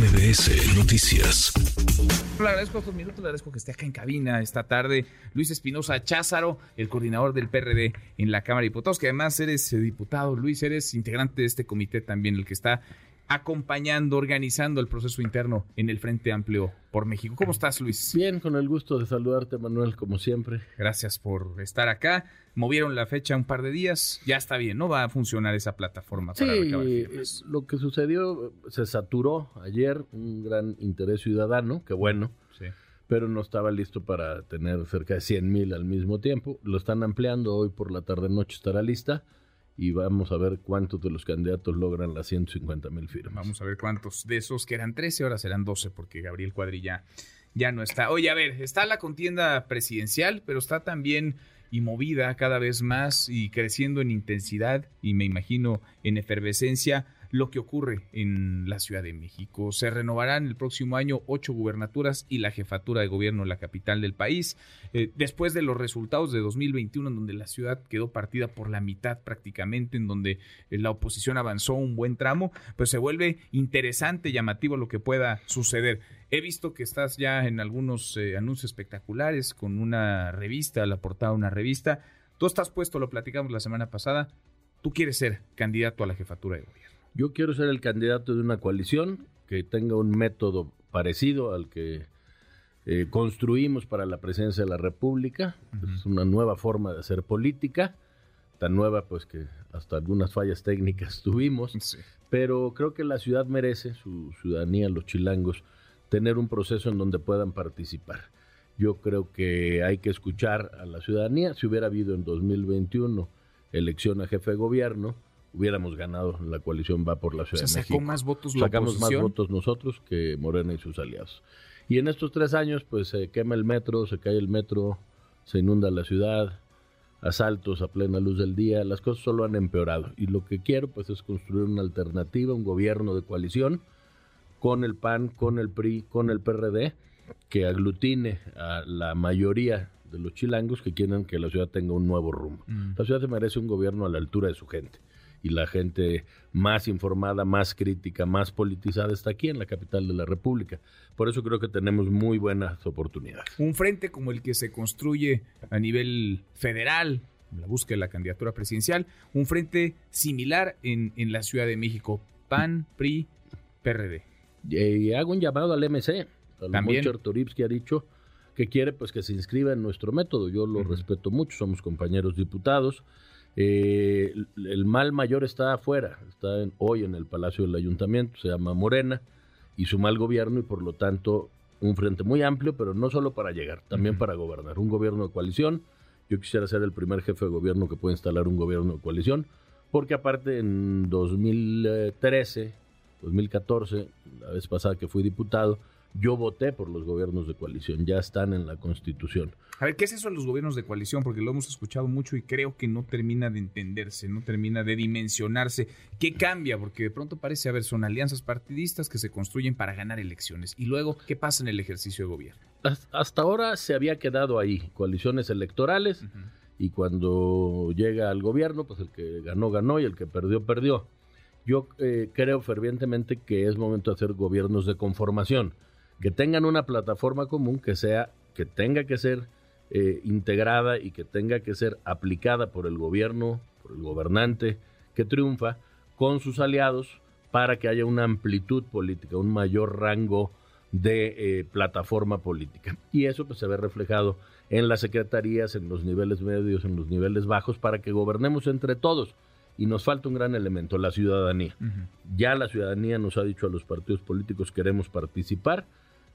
MBS Noticias. Le agradezco estos minutos, le agradezco que esté acá en cabina esta tarde. Luis Espinosa Cházaro, el coordinador del PRD en la Cámara de Diputados, que además eres eh, diputado, Luis, eres integrante de este comité también, el que está acompañando, organizando el proceso interno en el Frente Amplio por México. ¿Cómo estás, Luis? Bien, con el gusto de saludarte, Manuel, como siempre. Gracias por estar acá. Movieron la fecha un par de días, ya está bien, ¿no? Va a funcionar esa plataforma para sí, lo que sucedió, se saturó ayer, un gran interés ciudadano, qué bueno. Sí pero no estaba listo para tener cerca de 100 mil al mismo tiempo. Lo están ampliando hoy por la tarde-noche, estará lista y vamos a ver cuántos de los candidatos logran las 150 mil firmas. Vamos a ver cuántos de esos que eran 13, ahora serán 12 porque Gabriel Cuadrilla ya no está. Oye, a ver, está la contienda presidencial, pero está también y movida cada vez más y creciendo en intensidad y me imagino en efervescencia lo que ocurre en la Ciudad de México. Se renovarán el próximo año ocho gubernaturas y la jefatura de gobierno en la capital del país. Eh, después de los resultados de 2021, en donde la ciudad quedó partida por la mitad prácticamente, en donde eh, la oposición avanzó un buen tramo, pues se vuelve interesante, llamativo lo que pueda suceder. He visto que estás ya en algunos eh, anuncios espectaculares con una revista, la portada de una revista. Tú estás puesto, lo platicamos la semana pasada, tú quieres ser candidato a la jefatura de gobierno. Yo quiero ser el candidato de una coalición que tenga un método parecido al que eh, construimos para la presidencia de la República. Es una nueva forma de hacer política, tan nueva pues que hasta algunas fallas técnicas tuvimos, pero creo que la ciudad merece, su ciudadanía, los chilangos, tener un proceso en donde puedan participar. Yo creo que hay que escuchar a la ciudadanía. Si hubiera habido en 2021 elección a jefe de gobierno, hubiéramos ganado. La coalición va por la Ciudad de México. más votos Sacamos más votos nosotros que Morena y sus aliados. Y en estos tres años, pues se quema el metro, se cae el metro, se inunda la ciudad, asaltos a plena luz del día, las cosas solo han empeorado. Y lo que quiero, pues, es construir una alternativa, un gobierno de coalición con el PAN, con el PRI, con el PRD, que aglutine a la mayoría de los chilangos que quieren que la ciudad tenga un nuevo rumbo. Mm. La ciudad se merece un gobierno a la altura de su gente y la gente más informada, más crítica, más politizada está aquí en la capital de la República. Por eso creo que tenemos muy buenas oportunidades. Un frente como el que se construye a nivel federal, la búsqueda de la candidatura presidencial, un frente similar en, en la Ciudad de México, PAN, PRI, PRD. Y hago un llamado al MC, al También. que ha dicho que quiere pues que se inscriba en nuestro método. Yo lo respeto mucho, somos compañeros diputados. Eh, el mal mayor está afuera, está hoy en el Palacio del Ayuntamiento, se llama Morena, y su mal gobierno y por lo tanto un frente muy amplio, pero no solo para llegar, también para gobernar. Un gobierno de coalición. Yo quisiera ser el primer jefe de gobierno que puede instalar un gobierno de coalición, porque aparte en 2013, 2014, la vez pasada que fui diputado, yo voté por los gobiernos de coalición, ya están en la Constitución. A ver, ¿qué es eso de los gobiernos de coalición? Porque lo hemos escuchado mucho y creo que no termina de entenderse, no termina de dimensionarse. ¿Qué cambia? Porque de pronto parece, a ver, son alianzas partidistas que se construyen para ganar elecciones. Y luego, ¿qué pasa en el ejercicio de gobierno? Hasta ahora se había quedado ahí, coaliciones electorales, y cuando llega al gobierno, pues el que ganó, ganó y el que perdió, perdió. Yo eh, creo fervientemente que es momento de hacer gobiernos de conformación que tengan una plataforma común que sea, que tenga que ser eh, integrada y que tenga que ser aplicada por el gobierno, por el gobernante que triunfa, con sus aliados, para que haya una amplitud política, un mayor rango de eh, plataforma política. Y eso pues, se ve reflejado en las secretarías, en los niveles medios, en los niveles bajos, para que gobernemos entre todos. Y nos falta un gran elemento, la ciudadanía. Ya la ciudadanía nos ha dicho a los partidos políticos queremos participar,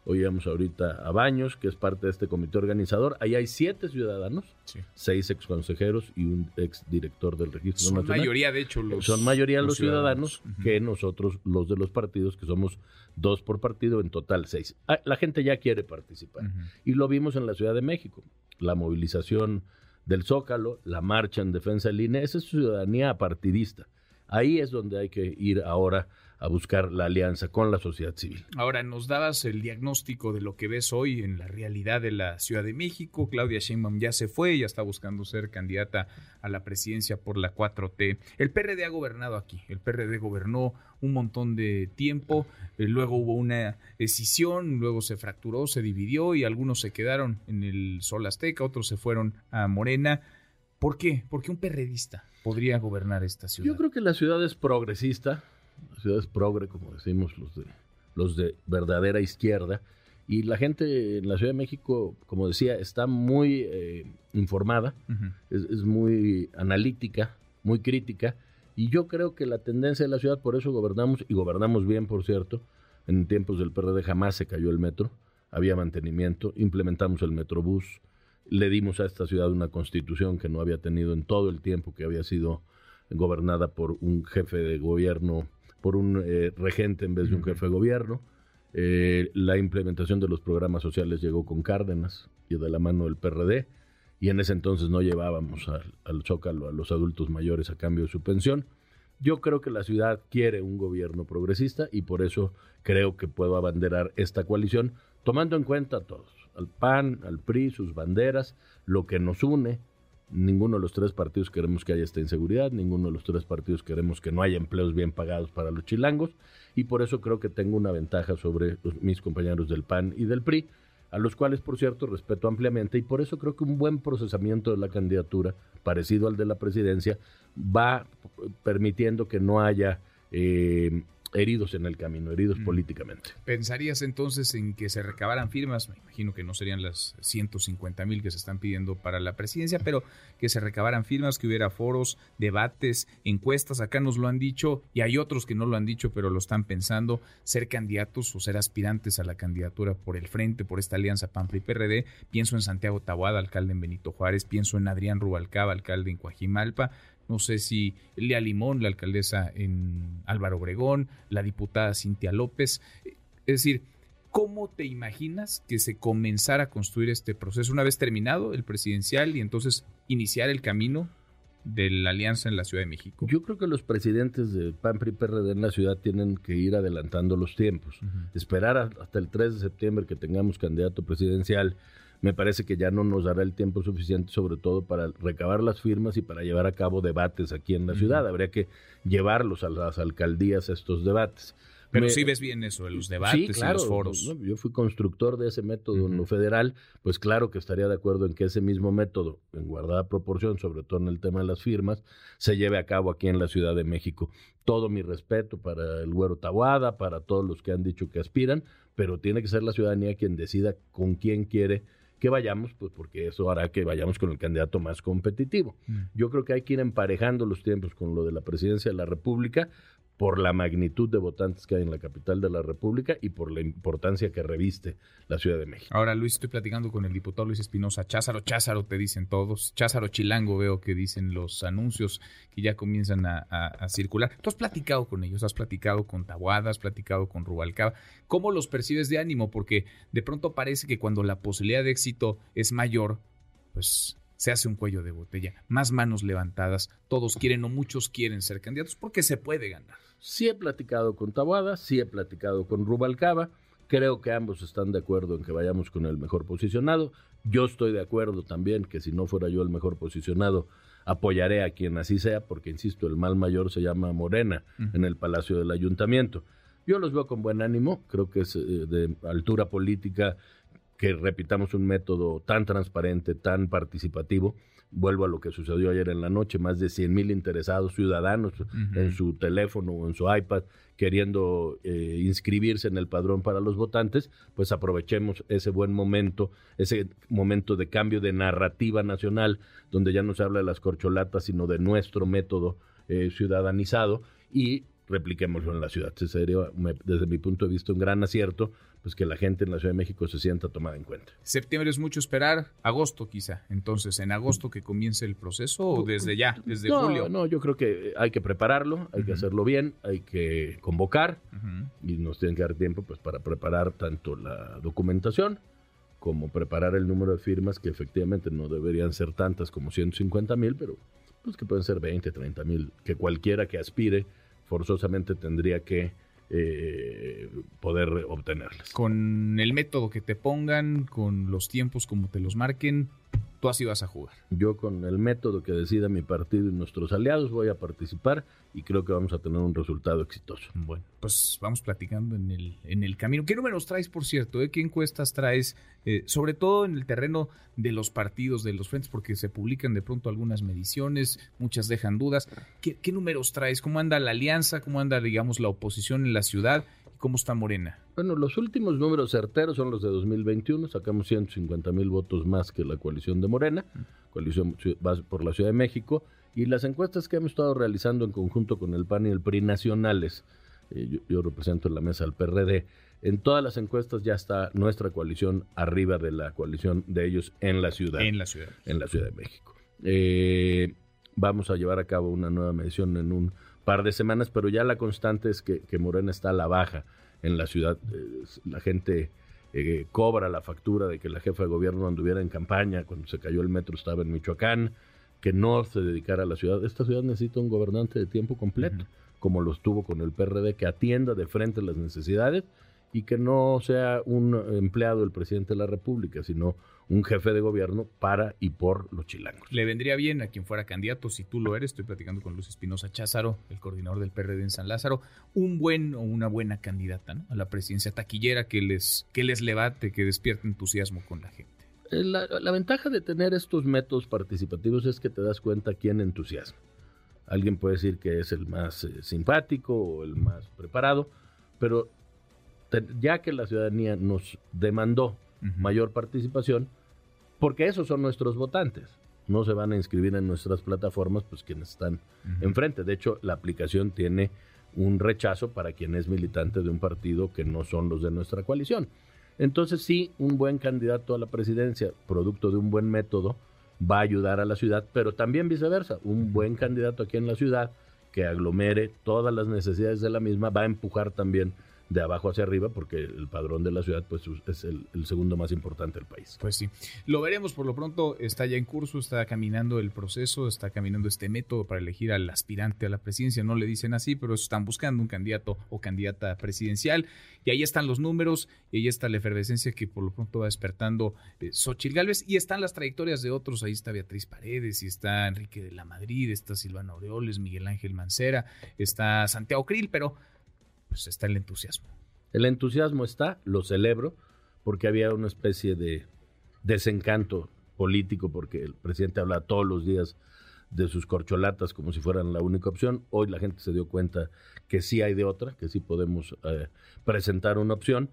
Oíamos ahorita a Baños, que es parte de este comité organizador. Ahí hay siete ciudadanos, seis ex consejeros y un ex director del registro Son nacional. mayoría, de hecho, los Son mayoría los, ciudadanos, que nosotros, los de los partidos, que somos dos por partido, en total seis. Ah, la gente ya quiere participar. Y lo vimos en la Ciudad de México. La movilización del Zócalo, la marcha en defensa del INE, esa es ciudadanía partidista. Ahí es donde hay que ir ahora a buscar la alianza con la sociedad civil. Ahora, nos dabas el diagnóstico de lo que ves hoy en la realidad de la Ciudad de México. Claudia Sheinbaum ya se fue, ya está buscando ser candidata a la presidencia por la 4T. El PRD ha gobernado aquí, el PRD gobernó un montón de tiempo, eh, luego hubo una decisión, luego se fracturó, se dividió y algunos se quedaron en el Sol Azteca, otros se fueron a Morena. ¿Por qué? Porque un perredista podría gobernar esta ciudad. Yo creo que la ciudad es progresista, la ciudad es progre, como decimos los de, los de verdadera izquierda, y la gente en la Ciudad de México, como decía, está muy eh, informada, es, es, muy analítica, muy crítica, y yo creo que la tendencia de la ciudad, por eso gobernamos, y gobernamos bien, por cierto, en tiempos del PRD jamás se cayó el metro, había mantenimiento, implementamos el metrobús, le dimos a esta ciudad una constitución que no había tenido en todo el tiempo que había sido gobernada por un jefe de gobierno por un eh, regente en vez de un jefe de gobierno. Eh, la implementación de los programas sociales llegó con Cárdenas y de la mano del PRD, y en ese entonces no llevábamos al, al Zócalo a los adultos mayores a cambio de su pensión. Yo creo que la ciudad quiere un gobierno progresista y por eso creo que puedo abanderar esta coalición, tomando en cuenta a todos, al PAN, al PRI, sus banderas, lo que nos une, Ninguno de los tres partidos queremos que haya esta inseguridad, ninguno de los tres partidos queremos que no haya empleos bien pagados para los chilangos y por eso creo que tengo una ventaja sobre mis compañeros del PAN y del PRI, a los cuales por cierto respeto ampliamente y por eso creo que un buen procesamiento de la candidatura, parecido al de la presidencia, va permitiendo que no haya eh, heridos en el camino, heridos mm. políticamente. ¿Pensarías entonces en que se recabaran firmas? Me imagino que no serían las 150 mil que se están pidiendo para la presidencia, pero que se recabaran firmas, que hubiera foros, debates, encuestas. Acá nos lo han dicho y hay otros que no lo han dicho, pero lo están pensando, ser candidatos o ser aspirantes a la candidatura por el frente, por esta alianza PAMPRI PRD. Pienso en Santiago Tabuada, alcalde en Benito Juárez, pienso en Adrián Rubalcaba, alcalde en Coajimalpa no sé si Lea Limón, la alcaldesa en Álvaro Obregón, la diputada Cintia López. Es decir, ¿cómo te imaginas que se comenzara a construir este proceso una vez terminado el presidencial y entonces iniciar el camino de la alianza en la Ciudad de México? Yo creo que los presidentes de PAN, PRI, PRD en la ciudad tienen que ir adelantando los tiempos. Esperar hasta el 3 de septiembre que tengamos candidato presidencial me parece que ya no nos dará el tiempo suficiente, sobre todo para recabar las firmas y para llevar a cabo debates aquí en la ciudad. Habría que llevarlos a las alcaldías estos debates. Pero sí ves bien eso, los debates y los foros. yo fui constructor de ese método en lo federal, pues claro que estaría de acuerdo en que ese mismo método, en guardada proporción, sobre todo en el tema de las firmas, se lleve a cabo aquí en la Ciudad de México. Todo mi respeto para el Güero Tabuada, para todos los que han dicho que aspiran, pero tiene que ser la ciudadanía quien decida con quién quiere que vayamos, pues porque eso hará que vayamos con el candidato más competitivo. Mm. Yo creo que hay que ir emparejando los tiempos con lo de la presidencia de la República por la magnitud de votantes que hay en la capital de la República y por la importancia que reviste la Ciudad de México. Ahora, Luis, estoy platicando con el diputado Luis Espinosa. Cházaro, Cházaro, te dicen todos. Cházaro Chilango, veo que dicen los anuncios que ya comienzan a, circular. Tú has platicado con ellos, has platicado con Tabuada, has platicado con Rubalcaba. ¿Cómo los percibes de ánimo? Porque de pronto parece que cuando la posibilidad de éxito es mayor, pues se hace un cuello de botella, más manos levantadas, todos quieren o muchos quieren ser candidatos porque se puede ganar. Sí he platicado con Tabuada, sí he platicado con Rubalcaba, creo que ambos están de acuerdo en que vayamos con el mejor posicionado, yo estoy de acuerdo también que si no fuera yo el mejor posicionado, apoyaré a quien así sea, porque insisto, el mal mayor se llama Morena en el Palacio del Ayuntamiento. Yo los veo con buen ánimo, creo que es eh, de altura política que repitamos un método tan transparente, tan participativo. Vuelvo a lo que sucedió ayer en la noche, más de 100 mil interesados ciudadanos en su teléfono o en su iPad queriendo eh, inscribirse en el padrón para los votantes, pues aprovechemos ese buen momento, ese momento de cambio de narrativa nacional, donde ya no se habla de las corcholatas, sino de nuestro método eh, ciudadanizado y repliquémoslo en la ciudad. Sería, desde mi punto de vista, un gran acierto, pues que la gente en la Ciudad de México se sienta tomada en cuenta. Septiembre es mucho esperar, agosto quizá. Entonces, ¿en agosto que comience el proceso o desde ya, desde julio? No, yo creo que hay que prepararlo, hay que hacerlo bien, hay que convocar y nos tienen que dar tiempo pues para preparar tanto la documentación como preparar el número de firmas que efectivamente no deberían ser tantas como 150 mil, pero pues que pueden ser 20, 30 mil, que cualquiera que aspire forzosamente tendría que eh, poder obtenerlas. Con el método que te pongan, con los tiempos como te los marquen, tú así vas a jugar. Yo con el método que decida mi partido y nuestros aliados voy a participar y creo que vamos a tener un resultado exitoso. Bueno, pues vamos platicando en el, en el camino. ¿Qué números traes, por cierto? Eh? ¿Qué encuestas traes? Eh, sobre todo en el terreno de los partidos, de los frentes, porque se publican de pronto algunas mediciones, muchas dejan dudas. ¿Qué, qué números traes? ¿Cómo anda la alianza? ¿Cómo anda, digamos, la oposición en la ciudad? ¿Cómo está Morena? Bueno, los últimos números certeros son los de 2021. Sacamos 150 mil votos más que la coalición de Morena, coalición por la Ciudad de México. Y las encuestas que hemos estado realizando en conjunto con el PAN y el PRI nacionales, eh, yo, represento en la mesa al PRD, en todas las encuestas ya está nuestra coalición arriba de la coalición de ellos en la ciudad. En la ciudad. En la Ciudad de México. Eh, vamos a llevar a cabo una nueva medición en un par de semanas, pero ya la constante es que, Morena está a la baja en la ciudad. Eh, la gente eh, cobra la factura de que la jefa de gobierno anduviera en campaña, cuando se cayó el metro estaba en Michoacán, que no se dedicara a la ciudad. Esta ciudad necesita un gobernante de tiempo completo, como lo estuvo con el PRD, que atienda de frente las necesidades y que no sea un empleado del presidente de la República, sino un jefe de gobierno para y por los chilangos. Le vendría bien a quien fuera candidato, si tú lo eres, estoy platicando con Luis Espinosa Cházaro, el coordinador del PRD en San Lázaro, un buen o una buena candidata a la presidencia taquillera que les, que les levante, que despierte entusiasmo con la gente. Eh, la, ventaja de tener estos métodos participativos es que te das cuenta quién entusiasma. Alguien puede decir que es el más eh, simpático o el más preparado, pero ya que la ciudadanía nos demandó mayor participación, porque esos son nuestros votantes. No se van a inscribir en nuestras plataformas, pues quienes están enfrente. De hecho, la aplicación tiene un rechazo para quien es militante de un partido que no son los de nuestra coalición. Entonces sí, un buen candidato a la presidencia, producto de un buen método, va a ayudar a la ciudad, pero también viceversa, un buen candidato aquí en la ciudad que aglomere todas las necesidades de la misma va a empujar también de abajo hacia arriba, porque el padrón de la ciudad pues, es el, segundo más importante del país. Pues sí, lo veremos por lo pronto, está ya en curso, está caminando el proceso, está caminando este método para elegir al aspirante a la presidencia, no le dicen así, pero están buscando un candidato o candidata presidencial, y ahí están los números, y ahí está la efervescencia que por lo pronto va despertando eh, Xochitl Gálvez, y están las trayectorias de otros, ahí está Beatriz Paredes, y está Enrique de la Madrid, está Silvana Aureoles, Miguel Ángel Mancera, está Santiago Krill, pero pues está el entusiasmo. El entusiasmo está, lo celebro, porque había una especie de desencanto político, porque el presidente habla todos los días de sus corcholatas como si fueran la única opción. Hoy la gente se dio cuenta que sí hay de otra, que sí podemos eh, presentar una opción.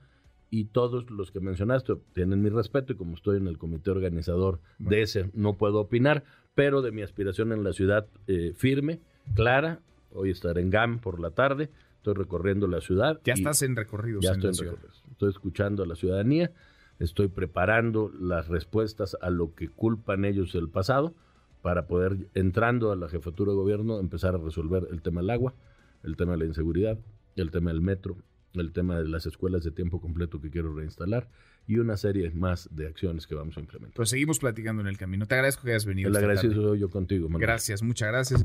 Y todos los que mencionaste tienen mi respeto y como estoy en el comité organizador de ese, no puedo opinar, pero de mi aspiración en la ciudad eh, firme, clara. Hoy estaré en GAM por la tarde estoy recorriendo la ciudad. Ya estás en recorridos. Ya estoy en Estoy escuchando a la ciudadanía, estoy preparando las respuestas a lo que culpan ellos del pasado para poder, entrando a la jefatura de gobierno, empezar a resolver el tema del agua, el tema de la inseguridad, el tema del metro, el tema de las escuelas de tiempo completo que quiero reinstalar y una serie más de acciones que vamos a implementar. Pues seguimos platicando en el camino. Te agradezco que hayas venido. El agradecido soy yo contigo, Manuel. Gracias, muchas gracias